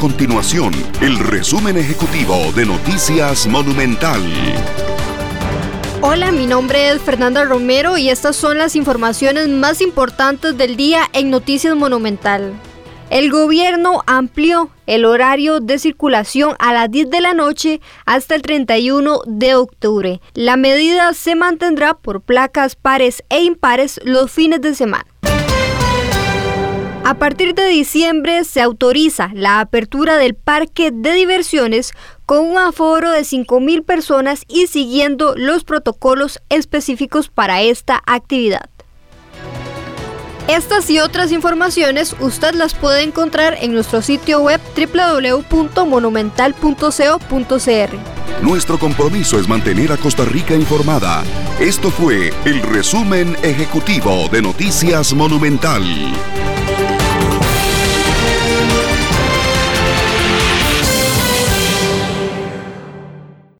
continuación el resumen ejecutivo de Noticias Monumental. Hola, mi nombre es Fernanda Romero y estas son las informaciones más importantes del día en Noticias Monumental. El gobierno amplió el horario de circulación a las 10 de la noche hasta el 31 de octubre. La medida se mantendrá por placas pares e impares los fines de semana. A partir de diciembre se autoriza la apertura del parque de diversiones con un aforo de 5.000 personas y siguiendo los protocolos específicos para esta actividad. Estas y otras informaciones usted las puede encontrar en nuestro sitio web www.monumental.co.cr. Nuestro compromiso es mantener a Costa Rica informada. Esto fue el resumen ejecutivo de Noticias Monumental.